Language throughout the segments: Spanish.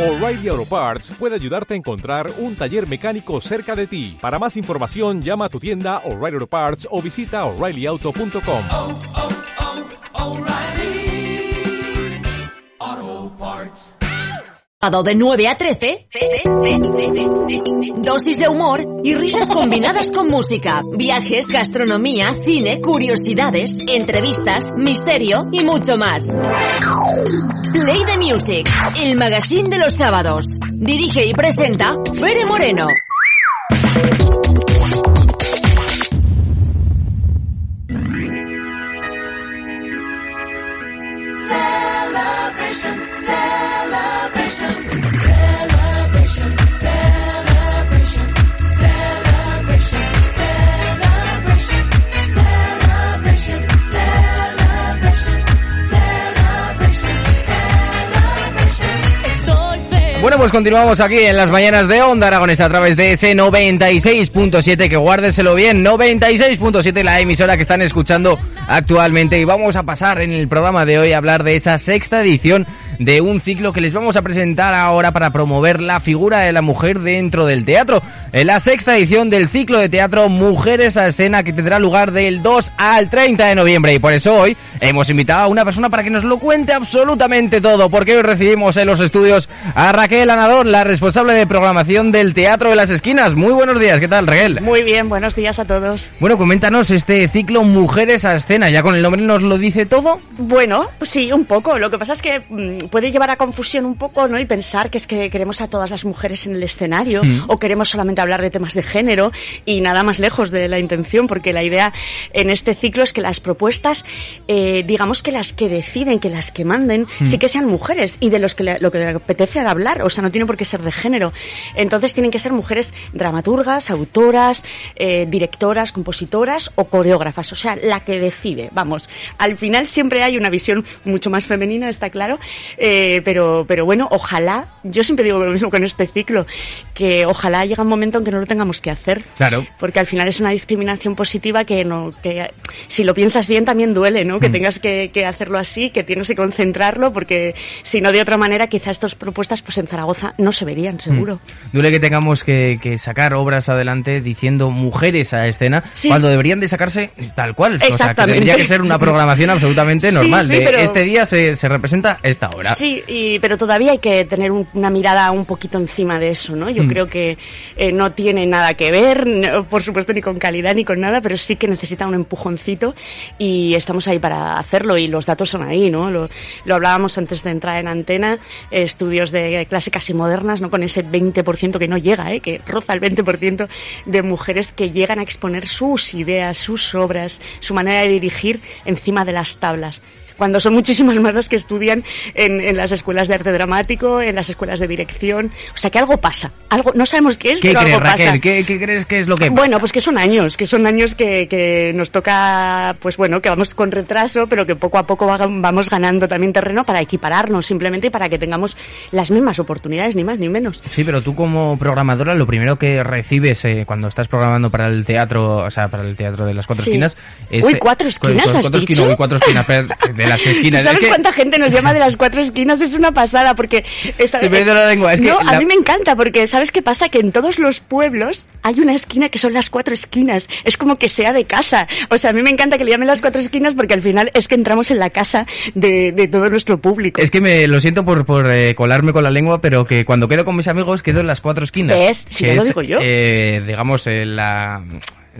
O'Reilly Auto Parts puede ayudarte a encontrar un taller mecánico cerca de ti. Para más información, llama a tu tienda O'Reilly Auto Parts o visita oreillyauto.com. oh, oh, Parts. De 9 a 13, dosis de humor y risas combinadas con música, viajes, gastronomía, cine, curiosidades, entrevistas, misterio y mucho más. Play the Music, el magazine de los sábados. Dirige y presenta Fere Moreno. Bueno, pues continuamos aquí en las mañanas de Onda Aragonesa a través de ese 96.7, que guárdenselo bien, 96.7 la emisora que están escuchando actualmente. Y vamos a pasar en el programa de hoy a hablar de esa sexta edición de un ciclo que les vamos a presentar ahora para promover la figura de la mujer dentro del teatro. En la sexta edición del ciclo de teatro Mujeres a Escena que tendrá lugar del 2 al 30 de noviembre y por eso hoy hemos invitado a una persona para que nos lo cuente absolutamente todo, porque hoy recibimos en los estudios a Raquel Anador, la responsable de programación del Teatro de las Esquinas. Muy buenos días, ¿qué tal Raquel? Muy bien, buenos días a todos. Bueno, coméntanos este ciclo Mujeres a Escena, ya con el nombre nos lo dice todo. Bueno, pues sí, un poco. Lo que pasa es que mm, puede llevar a confusión un poco, ¿no? Y pensar que es que queremos a todas las mujeres en el escenario Mm. o queremos solamente hablar de temas de género y nada más lejos de la intención, porque la idea en este ciclo es que las propuestas, eh, digamos que las que deciden, que las que manden, Mm. sí que sean mujeres y de los que le- lo que le apetece hablar, o sea, no tiene por qué ser de género. Entonces tienen que ser mujeres dramaturgas, autoras, eh, directoras, compositoras o coreógrafas, o sea, la que decide. Vamos, al final siempre hay una visión mucho más femenina, está claro, eh, pero, pero bueno, ojalá, yo siempre digo lo mismo con este ciclo, que ojalá llegue un momento en que no lo tengamos que hacer. Claro. Porque al final es una discriminación positiva que no, que si lo piensas bien también duele, ¿no? Que Mm. tengas que, que hacerlo así, que tienes que concentrarlo, porque si no de otra manera, quizás estas propuestas pues en Zaragoza no se verían, seguro. Mm. Duele que tengamos que, que sacar obras adelante diciendo mujeres a escena, Sí. cuando deberían de sacarse tal cual. O sea, que Exactamente. tendría que ser una programación absolutamente normal. sí, de pero- Este día se, se representa esta Sí, y, pero todavía hay que tener un- una mirada un poquito encima de eso, ¿no? Yo Mm. creo que eh, no tiene nada que ver, no, por supuesto, ni con calidad ni con nada, pero sí que necesita un empujoncito y estamos ahí para hacerlo y los datos son ahí, ¿no? Lo, lo hablábamos antes de entrar en antena, eh, estudios de clásicas y modernas, ¿no? Con ese 20% que no llega, ¿eh? Que roza el 20% de mujeres que llegan a exponer sus ideas, sus obras, su manera de dirigir encima de las tablas cuando son muchísimas más las que estudian en, en las escuelas de arte dramático, en las escuelas de dirección. O sea que algo pasa. Algo, no sabemos qué es, ¿Qué pero crees, algo pasa. Raquel? ¿Qué, qué crees que es lo que Bueno, pasa? pues que son años, que son años que, que nos toca, pues bueno, que vamos con retraso, pero que poco a poco va- vamos ganando también terreno para equipararnos simplemente y para que tengamos las mismas oportunidades, ni más ni menos. Sí, pero tú como programadora lo primero que recibes eh, cuando estás programando para el teatro, o sea, para el teatro de las cuatro Sí. esquinas es... Uy, eh, ¿cuatro esquinas has cuatro dicho? esquinas, uy, cuatro esquinas, las esquinas. ¿Tú sabes Es que- cuánta gente nos llama de las cuatro esquinas? Es una pasada, porque... Es, pierdo la lengua, es que no, la- a mí me encanta, porque ¿sabes qué pasa? Que en todos los pueblos hay una esquina que son las cuatro esquinas. Es como que sea de casa. O sea, a mí me encanta que le llamen las cuatro esquinas porque al final es que entramos en la casa de, de todo nuestro público. Es que me lo siento por, por eh, colarme con la lengua, pero que cuando quedo con mis amigos quedo en las cuatro esquinas. ¿Ves? Si que ya lo es, digo yo. eh, digamos, eh, la,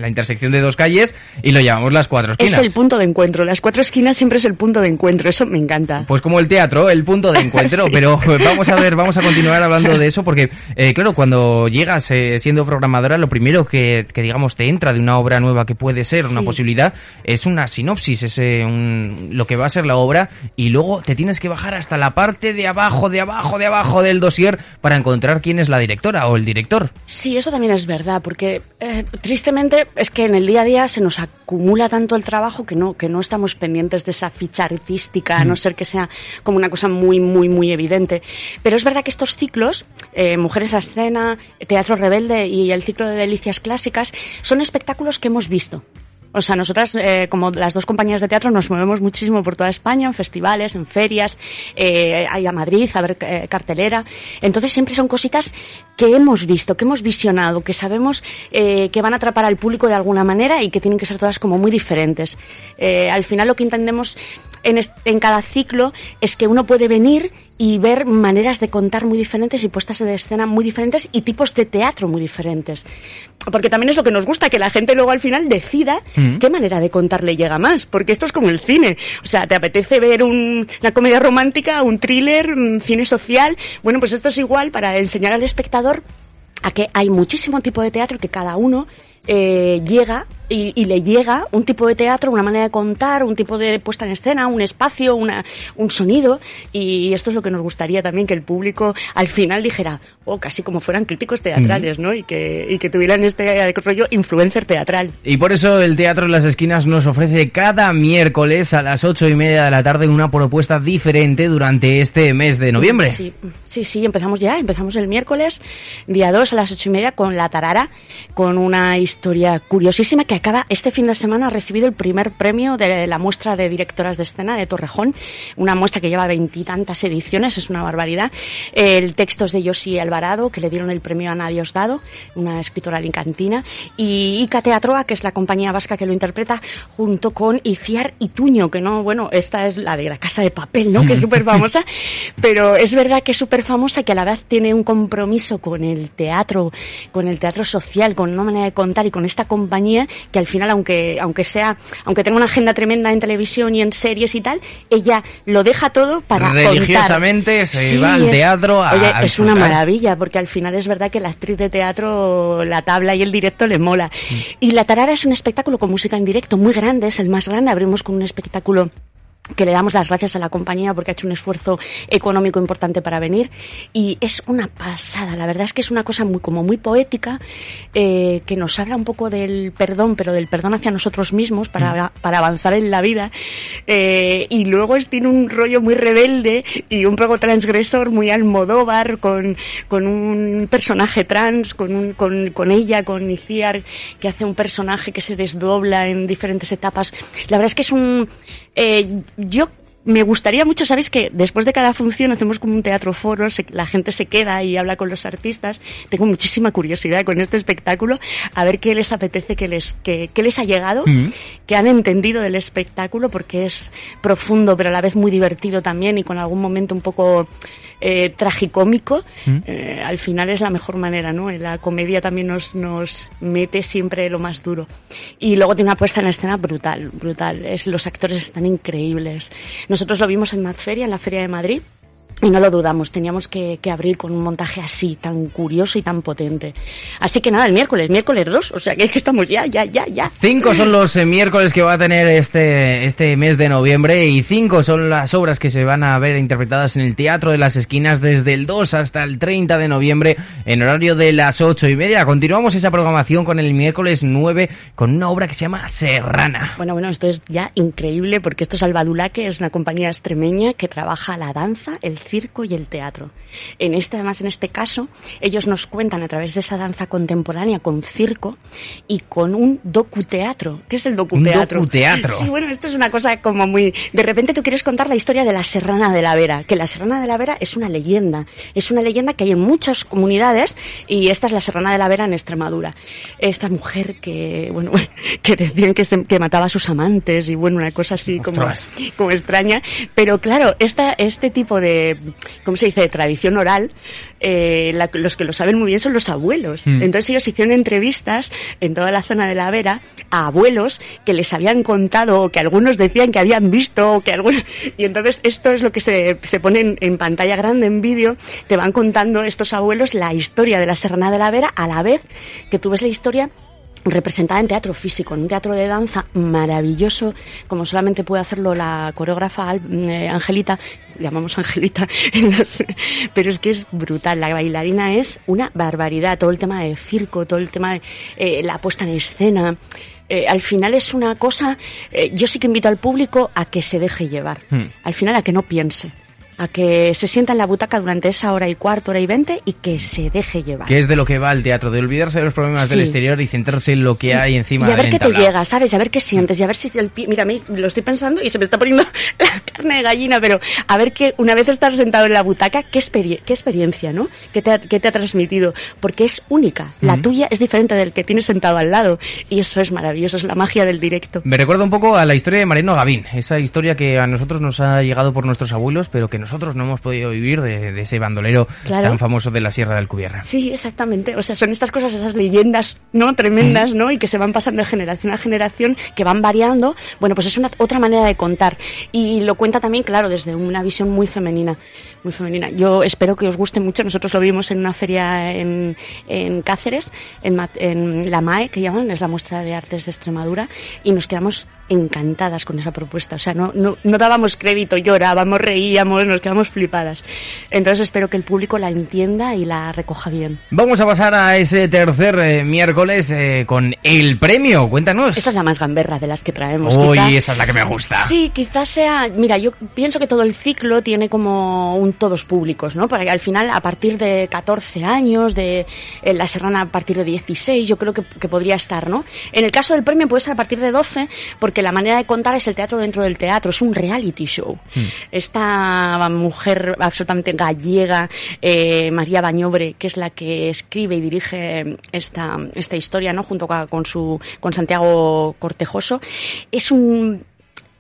la intersección de dos calles y lo llamamos las cuatro Es esquinas. el punto de encuentro. Las cuatro esquinas siempre es el punto de encuentro. Eso me encanta. Pues como el teatro, el punto de encuentro, Sí. pero vamos a ver, vamos a continuar hablando de eso porque, eh, claro, cuando llegas eh, siendo programadora, lo primero que, que, digamos te entra de una obra nueva que puede ser una posibilidad es una sinopsis, es eh, un- lo que va a ser la obra y luego te tienes que bajar hasta la parte de abajo, de abajo, de abajo del dossier para encontrar quién es la directora o el director. Sí, eso también es verdad, porque eh, tristemente es que en el día a día se nos acumula tanto el trabajo que no, que no estamos pendientes de esa ficha artística, a no ser que sea como una cosa muy, muy, muy evidente. Pero es verdad que estos ciclos, eh, Mujeres a Escena, Teatro Rebelde y el ciclo de Delicias Clásicas, son espectáculos que hemos visto. O sea, nosotras, eh, como las dos compañías de teatro, nos movemos muchísimo por toda España, en festivales, en ferias, eh, hay a Madrid a ver eh, cartelera. Entonces siempre son cositas que hemos visto, que hemos visionado, que sabemos eh, que van a atrapar al público de alguna manera y que tienen que ser todas como muy diferentes. Eh, al final lo que entendemos en, est- en cada ciclo es que uno puede venir y ver maneras de contar muy diferentes y puestas de escena muy diferentes y tipos de teatro muy diferentes. Porque también es lo que nos gusta, que la gente luego al final decida Mm. qué manera de contar le llega más. Porque esto es como el cine. O sea, te apetece ver un- una comedia romántica, un thriller, un cine social. Bueno, pues esto es igual para enseñar al espectador a que hay muchísimo tipo de teatro que cada uno eh, llega y, y le llega un tipo de teatro, una manera de contar, un tipo de puesta en escena, un espacio, una, un sonido. Y esto es lo que nos gustaría también, que el público al final dijera, oh, casi como fueran críticos teatrales, ¿no? Y que, y que tuvieran este rollo influencer teatral. Y por eso el Teatro en las Esquinas nos ofrece cada miércoles a las ocho y media de la tarde una propuesta diferente durante este mes de noviembre. Sí, sí, sí, empezamos ya, empezamos el miércoles, día 2 a las ocho y media con La Tarara, con una historia curiosísima que acaba este fin de semana, ha recibido el primer premio de la muestra de directoras de escena de Torrejón, una muestra que lleva veintitantas ediciones, es una barbaridad. El texto es de Yosi Alvarado, que le dieron el premio a Ana Diosdado, una escritora alicantina, y Ica Teatroa, que es la compañía vasca que lo interpreta, junto con Iciar Ituño, que no, bueno, esta es la de la Casa de Papel, ¿no? Que es súper famosa, pero es verdad que es súper famosa, que a la vez tiene un compromiso con el teatro, con el teatro social, con una manera de contar y con esta compañía, que al final, aunque, aunque sea, aunque tenga una agenda tremenda en televisión y en series y tal, ella lo deja todo para contar. Religiosamente se va al es- teatro a- Oye, es una maravilla, porque al final es verdad que la actriz de teatro, la tabla y el directo le mola. Mm. Y La Tarara es un espectáculo con música en directo muy grande, es el más grande. Abrimos con un espectáculo que le damos las gracias a la compañía porque ha hecho un esfuerzo económico importante para venir. Y es una pasada la verdad es que es una cosa muy como muy poética eh, que nos habla un poco del perdón pero del perdón hacia nosotros mismos para, para avanzar en la vida. Eh, y luego es, tiene un rollo muy rebelde y un poco transgresor muy almodóvar con, con un personaje trans con, un, con, con ella con Iciar que hace un personaje que se desdobla en diferentes etapas. La verdad es que es un eh, yo me gustaría mucho, sabéis que después de cada función hacemos como un teatro foro, se- la gente se queda y habla con los artistas. Tengo muchísima curiosidad con este espectáculo, a ver qué les apetece, qué les, qué, qué les ha llegado, Mm. qué han entendido del espectáculo, porque es profundo, pero a la vez muy divertido también y con algún momento un poco eh, tragicómico. Mm. Eh, al final es la mejor manera, ¿no? La comedia también nos, nos mete siempre lo más duro. Y luego tiene una puesta en escena brutal, brutal. Es, los actores están increíbles. Nosotros lo vimos en Madferia, en la Feria de Madrid. Y no lo dudamos, teníamos que, que abrir con un montaje así, tan curioso y tan potente. Así que nada, el miércoles, miércoles 2, o sea que es que estamos ya, ya, ya, ya. Cinco son los eh, miércoles que va a tener este, este mes de noviembre y cinco son las obras que se van a ver interpretadas en el Teatro de las Esquinas desde el 2 hasta el 30 de noviembre en horario de las ocho y media. Continuamos esa programación con el miércoles 9 con una obra que se llama Serrana. Bueno, bueno, esto es ya increíble porque esto es Albadulaque, es una compañía extremeña que trabaja la danza, el circo y el teatro. En este, además, en este caso, ellos nos cuentan a través de esa danza contemporánea con circo y con un docuteatro. ¿Qué es el docuteatro? docuteatro. Sí, bueno, esto es una cosa como muy... De repente tú quieres contar la historia de la Serrana de la Vera, que la Serrana de la Vera es una leyenda. Es una leyenda que hay en muchas comunidades y esta es la Serrana de la Vera en Extremadura. Esta mujer que, bueno, que decían que, se- que mataba a sus amantes y bueno, una cosa así como, como extraña. Pero claro, esta, este tipo de, ¿cómo se dice?, de tradición oral, eh, la- los que lo saben muy bien son los abuelos. Mm. Entonces ellos hicieron entrevistas en toda la zona de la Vera a abuelos que les habían contado o que algunos decían que habían visto o que algunos... Y entonces esto es lo que se, se pone en, en pantalla grande, en vídeo, te van contando estos abuelos la historia de la Serrana de la Vera a la vez que tú ves la historia representada en teatro físico, en un teatro de danza maravilloso, como solamente puede hacerlo la coreógrafa eh, Angelita, llamamos Angelita, pero es que es brutal, la bailarina es una barbaridad, todo el tema de circo, todo el tema de eh, la puesta en escena, eh, al final es una cosa, yo sí que invito al público a que se deje llevar, Hmm. al final a que no piense. A que se sienta en la butaca durante esa hora y cuarto, hora y veinte y que se deje llevar. Que es de lo que va el teatro, de olvidarse de los problemas Sí. del exterior y centrarse en lo que hay encima y a ver del qué te llega, ¿sabes? Y a ver qué sientes, y a ver si el pi- Mira, lo estoy pensando y se me está poniendo la carne de gallina, pero a ver que una vez estar sentado en la butaca, qué, experi- qué experiencia, ¿no? ¿Qué te, ha, qué te ha transmitido? Porque es única. La tuya es diferente del que tienes sentado al lado. Y eso es maravilloso, es la magia del directo. Me recuerda un poco a la historia de Mariano Gavín, esa historia que a nosotros nos ha llegado por nuestros abuelos, pero que nosotros no hemos podido vivir de, de ese bandolero Claro. tan famoso de la Sierra de Alcubierra. Sí, exactamente. O sea, son estas cosas, esas leyendas, ¿no? Tremendas, ¿no? Y que se van pasando de generación a generación, que van variando. Bueno, pues es una otra manera de contar. Y lo cuenta también, claro, desde una visión muy femenina. Muy femenina. Yo espero que os guste mucho. Nosotros lo vimos en una feria en, en Cáceres, en, en la MAE, que llaman, es la muestra de artes de Extremadura, y nos quedamos encantadas con esa propuesta. O sea, no, no, no dábamos crédito, llorábamos, reíamos, nos quedamos flipadas. Entonces espero que el público la entienda y la recoja bien. Vamos a pasar a ese tercer eh, miércoles eh, con el premio. Cuéntanos. Esta es la más gamberra de las que traemos. Uy, quizá- esa es la que me gusta. Sí, quizás sea. Mira, yo pienso que todo el ciclo tiene como un todos públicos, ¿no? Porque al final, a partir de 14 años, de eh, La Serrana a partir de 16, yo creo que, que podría estar, ¿no? En el caso del premio puede ser a partir de 12, porque la manera de contar es el teatro dentro del teatro, es un reality show. Hmm. Esta mujer absolutamente gallega, eh, María Bañobre, que es la que escribe y dirige esta, esta historia, ¿no? Junto con su, con Santiago Cortejoso, es un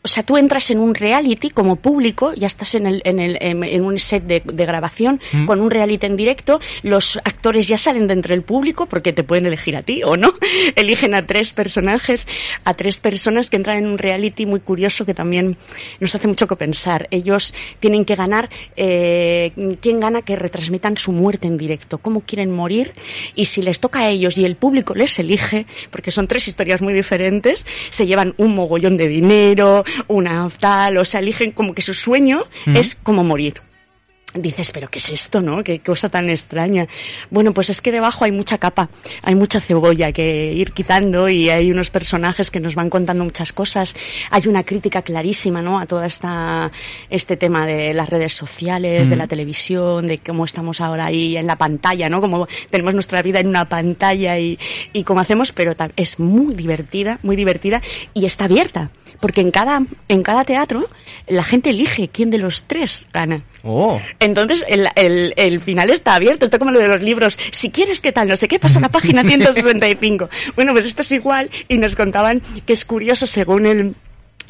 o sea, tú entras en un reality como público, ya estás en, el, en, el, en, un set de, de grabación Mm. con un reality en directo, los actores ya salen de entre el público porque te pueden elegir a ti o no. Eligen a tres personajes, a tres personas que entran en un reality muy curioso que también nos hace mucho que pensar. Ellos tienen que ganar, eh, ¿quién gana que retransmitan su muerte en directo? ¿Cómo quieren morir? Y si les toca a ellos y el público les elige, porque son tres historias muy diferentes, se llevan un mogollón de dinero, una tal, o sea, eligen como que su sueño es como morir. Dices, pero ¿qué es esto, no? Qué cosa tan extraña. Bueno, pues es que debajo hay mucha capa, hay mucha cebolla que ir quitando y hay unos personajes que nos van contando muchas cosas. Hay una crítica clarísima, ¿no? A toda esta, este tema de las redes sociales, de la televisión, de cómo estamos ahora ahí en la pantalla, ¿no? Como tenemos nuestra vida en una pantalla y, y cómo hacemos, pero es muy divertida, muy divertida y está abierta. Porque en cada, en cada teatro la gente elige quién de los tres gana. Oh. Entonces, el, el, el final está abierto. Esto como lo de los libros. Si quieres, ¿qué tal? No sé qué pasa en la página 165. Bueno, pues esto es igual. Y nos contaban que es curioso según el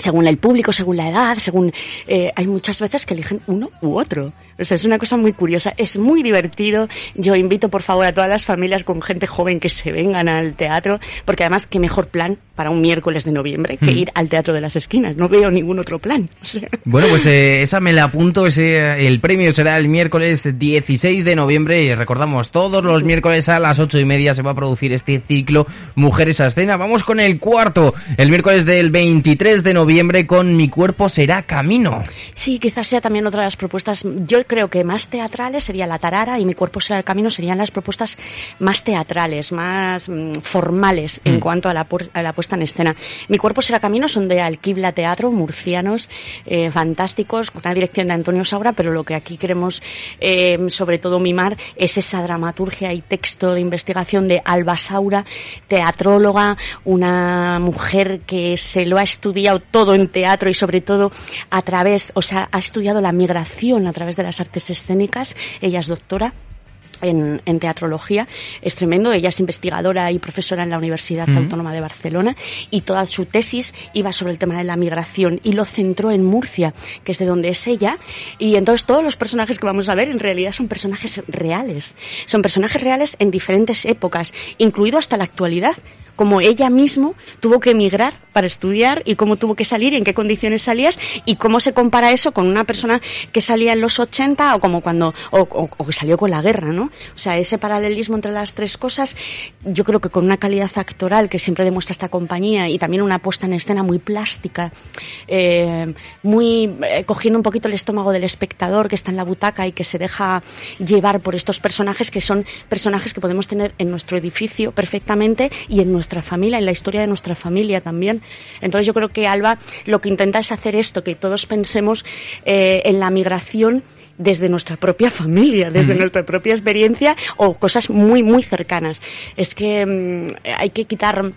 según el público, según la edad, según eh, hay muchas veces que eligen uno u otro. O sea, es una cosa muy curiosa, es muy divertido. Yo invito por favor a todas las familias con gente joven que se vengan al teatro, porque además qué mejor plan para un miércoles de noviembre que Mm. ir al teatro de las esquinas. No veo ningún otro plan. O sea, Bueno, pues eh, esa me la apunto. Ese, eh, el premio será el miércoles 16 de noviembre. Y recordamos, todos los miércoles a las ocho y media se va a producir este ciclo Mujeres a Escena. Vamos con el cuarto, el miércoles del 23 de noviembre con Mi cuerpo será camino. Sí, quizás sea también otra de las propuestas. Yo creo que más teatrales sería La Tarara y Mi cuerpo será el camino serían las propuestas más teatrales, más mm, formales en Mm. cuanto a la, a la puesta en escena. Mi cuerpo será camino son de Alquibla Teatro, murcianos, eh, fantásticos, con una dirección de Antonio Saura, pero lo que aquí queremos eh, sobre todo mimar es esa dramaturgia y texto de investigación de Alba Saura, teatróloga, una mujer que se lo ha estudiado todo en teatro y sobre todo a través, o sea, ha estudiado la migración a través de las artes escénicas. Ella es doctora. En, en teatrología es tremendo. Ella es investigadora y profesora en la Universidad. Autónoma de Barcelona y toda su tesis iba sobre el tema de la migración y lo centró en Murcia, que es de donde es ella. Y entonces todos los personajes que vamos a ver en realidad son personajes reales. Son personajes reales en diferentes épocas, incluido hasta la actualidad como ella mismo tuvo que emigrar para estudiar y cómo tuvo que salir y en qué condiciones salías y cómo se compara eso con una persona que salía en los 80 o como cuando o que salió con la guerra, ¿no? O sea, ese paralelismo entre las tres cosas, yo creo que con una calidad actoral que siempre demuestra esta compañía y también una puesta en escena muy plástica, eh, muy eh, cogiendo un poquito el estómago del espectador que está en la butaca y que se deja llevar por estos personajes que son personajes que podemos tener en nuestro edificio perfectamente y en nuestra familia, en la historia de nuestra familia también. Entonces yo creo que Alba lo que intenta es hacer esto, que todos pensemos eh, en la migración desde nuestra propia familia, desde nuestra propia experiencia o cosas muy, muy cercanas. Es que mm, hay que quitar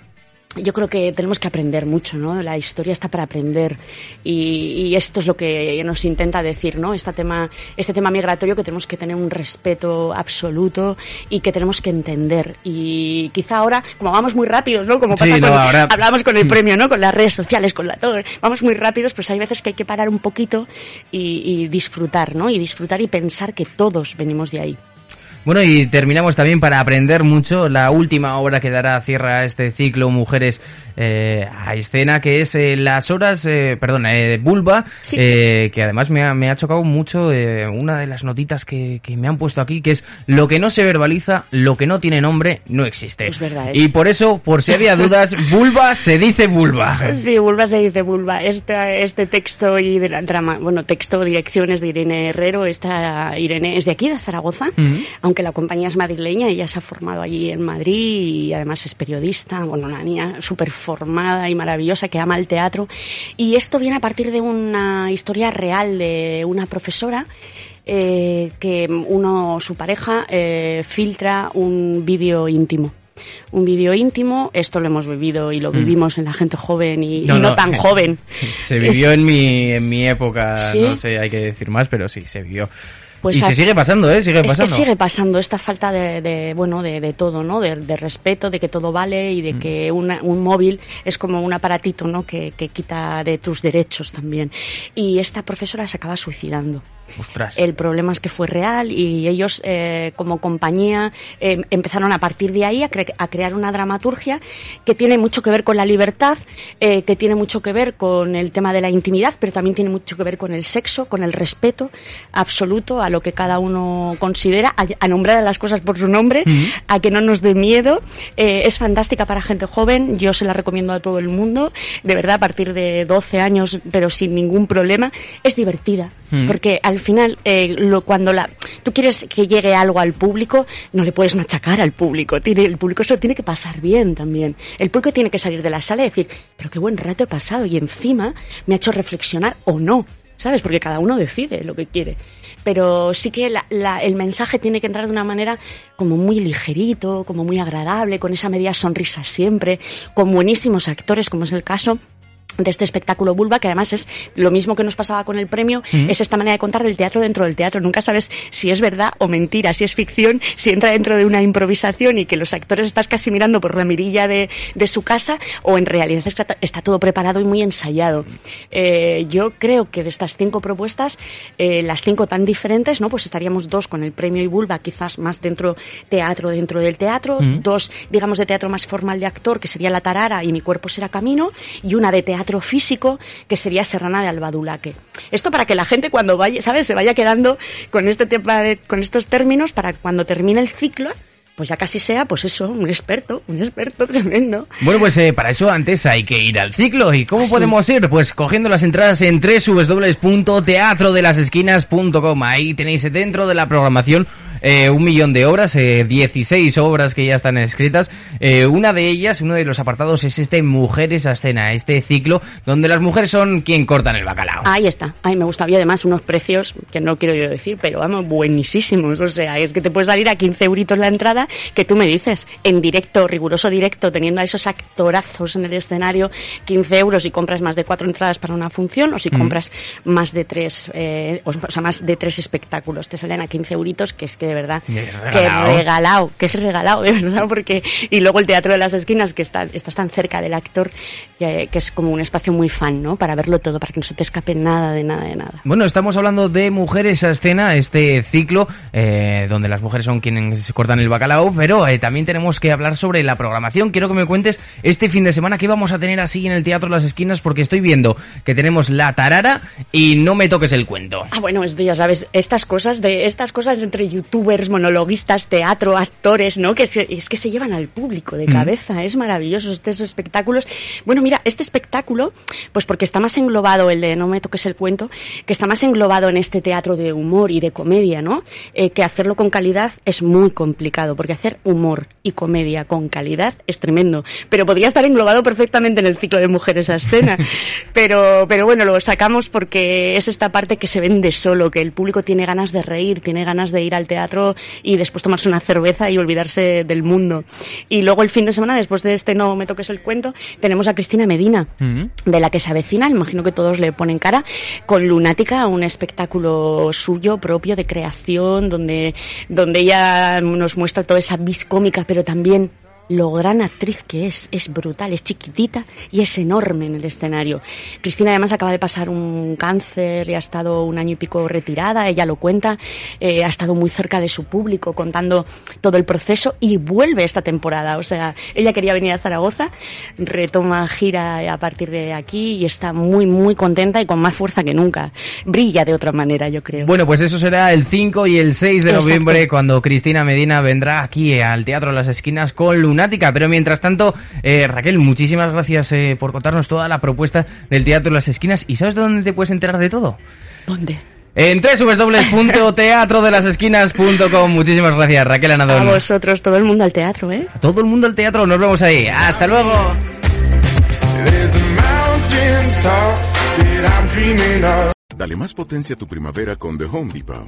yo creo que tenemos que aprender mucho, ¿no? La historia está para aprender y, y esto es lo que nos intenta decir, ¿no? Este tema, este tema migratorio que tenemos que tener un respeto absoluto y que tenemos que entender. Y quizá ahora, como vamos muy rápidos, ¿no? Como Sí, pasa no, con, ahora- hablábamos con el premio, ¿no? Con las redes sociales, con la todo. Vamos muy rápidos, pues hay veces que hay que parar un poquito y, y disfrutar, ¿no? Y disfrutar y pensar que todos venimos de ahí. Bueno, y terminamos también para aprender mucho la última obra que dará cierre a este ciclo Mujeres eh, a escena, que es eh, Las horas, eh, perdón, eh, Vulva, Sí. que además me ha, me ha chocado mucho una de las notitas que, que me han puesto aquí, que es lo que no se verbaliza, lo que no tiene nombre, no existe. Es verdad, es. Y por eso, por si había dudas, Vulva se dice Vulva. Sí, vulva se dice vulva. Este, este texto y de la drama, bueno, texto, direcciones de Irene Herrero. Esta Irene es de aquí, de Zaragoza, aunque la compañía es madrileña, ella se ha formado allí en Madrid y además es periodista, bueno, una niña súper formada y maravillosa que ama el teatro. Y esto viene a partir de una historia real de una profesora eh, que uno, su pareja, eh, filtra un vídeo íntimo. Un vídeo íntimo, esto lo hemos vivido y lo vivimos en la gente joven y y no, tan joven. Se vivió en mi, en mi época, ¿Sí? no sé, hay que decir más, pero sí, se vivió. Pues y a- se sigue pasando, ¿eh? Sigue Es que pasando. sigue pasando esta falta de, de, bueno, de, de todo, ¿no? De, de respeto, de que todo vale y Mm. de que una- un móvil es como un aparatito, ¿no? Que, que quita de tus derechos también. Y esta profesora se acaba suicidando. Ostras. El problema es que fue real y ellos, eh, como compañía, eh, empezaron a partir de ahí a, cre- a crear una dramaturgia que tiene mucho que ver con la libertad, eh, que tiene mucho que ver con el tema de la intimidad, pero también tiene mucho que ver con el sexo, con el respeto absoluto a lo que cada uno considera, a, a nombrar a las cosas por su nombre, a que no nos dé miedo. Es fantástica para gente joven, yo se la recomiendo a todo el mundo, de verdad, a partir de 12 años, pero sin ningún problema. Es divertida, porque al final, eh, lo, cuando la, tú quieres que llegue algo al público, no le puedes machacar al público. El público eso tiene que pasar bien también. El público tiene que salir de la sala y decir, pero qué buen rato he pasado y encima me ha hecho reflexionar o no. ¿Sabes? Porque cada uno decide lo que quiere. Pero sí que la- la- el mensaje tiene que entrar de una manera como muy ligerito, como muy agradable, con esa media sonrisa siempre, con buenísimos actores, como es el caso de este espectáculo Bulba, que además es lo mismo que nos pasaba con el premio, es esta manera de contar del teatro dentro del teatro. Nunca sabes si es verdad o mentira, si es ficción, si entra dentro de una improvisación y que los actores estás casi mirando por la mirilla de, de su casa o en realidad está, está todo preparado y muy ensayado. Eh, yo creo que de estas cinco propuestas, eh, las cinco tan diferentes, ¿no? Pues estaríamos dos con el premio y Bulba, quizás más dentro teatro, dentro del teatro, dos, digamos, de teatro más formal de actor, que sería La Tarara y Mi cuerpo será camino, y una de teatro físico, que sería Serrana de Albadulaque. Esto para que la gente cuando vaya, ¿sabes? Se vaya quedando con este tema de- con estos términos para cuando termine el ciclo, pues ya casi sea, pues eso, un experto, un experto tremendo. Bueno, pues eh, para eso antes hay que ir al ciclo. ¿Y cómo Ah, podemos ir? Pues cogiendo las entradas en www.teatrodelasesquinas.com. Ahí tenéis dentro de la programación eh, un millón de obras, eh, 16 obras que ya están escritas. Eh, una de ellas, uno de los apartados es este Mujeres a Escena, este ciclo donde las mujeres son quien cortan el bacalao. Ahí está, ahí me gusta. Y además unos precios que no quiero yo decir, pero vamos, buenísimos. O sea, es que te puede salir a 15 euritos la entrada, que tú me dices, en directo, riguroso directo, teniendo a esos actorazos en el escenario, 15 euros y compras más de cuatro entradas para una función, o si compras más de tres, eh, o sea, más de tres espectáculos, te salen a 15 euritos, que es que de verdad, que regalado. que es regalado, de verdad, porque, y luego el Teatro de las Esquinas, que está, estás tan cerca del actor, que, que es como un espacio muy fan, ¿no? Para verlo todo, para que no se te escape nada de nada de nada. Bueno, estamos hablando de Mujeres a Escena, este ciclo eh, donde las mujeres son quienes se cortan el bacalao, pero eh, también tenemos que hablar sobre la programación. Quiero que me cuentes este fin de semana qué vamos a tener así en el Teatro Las Esquinas, porque estoy viendo que tenemos La Tarara y no me toques el cuento. Ah, bueno, esto ya sabes, estas cosas de estas cosas entre youtubers youtubers, monologuistas, teatro, actores, ¿no? Que se- es que se llevan al público de Mm. cabeza, es maravilloso estos espectáculos. Bueno, mira, este espectáculo, pues porque está más englobado, el de No me toques el cuento, que está más englobado en este teatro de humor y de comedia, ¿no? Eh, que hacerlo con calidad es muy complicado, porque hacer humor y comedia con calidad es tremendo. Pero podría estar englobado perfectamente en el ciclo de mujeres a escena. pero, pero bueno, lo sacamos porque es esta parte que se vende solo, que el público tiene ganas de reír, tiene ganas de ir al teatro y después tomarse una cerveza y olvidarse del mundo. Y luego el fin de semana, después de este No me toques el cuento, tenemos a Cristina Medina Mm. de la que se avecina, imagino que todos le ponen cara, con Lunática, un espectáculo suyo propio de creación, donde, donde ella nos muestra toda esa vis cómica, pero también lo gran actriz que es, es brutal, es chiquitita y es enorme en el escenario. Cristina además acaba de pasar un cáncer y ha estado un año y pico retirada, ella lo cuenta, eh, ha estado muy cerca de su público contando todo el proceso y vuelve esta temporada. O sea, ella quería venir a Zaragoza, retoma gira a partir de aquí y está muy, muy contenta y con más fuerza que nunca. Brilla de otra manera, yo creo. Bueno, pues eso será el 5 y el 6 de Exacto. noviembre cuando Cristina Medina vendrá aquí al Teatro Las Esquinas con Lunática. Pero mientras tanto, eh, Raquel, muchísimas gracias eh, por contarnos toda la propuesta del Teatro Las Esquinas. ¿Y sabes de dónde te puedes enterar de todo? ¿Dónde? En www.teatrodelasesquinas.com. Muchísimas gracias, Raquel A Anadón. vosotros, todo el mundo al teatro, ¿eh? A todo el mundo al teatro, nos vemos ahí. Hasta luego. There's a mountain top that I'm dreaming of. Dale más potencia a tu primavera con The Home Depot.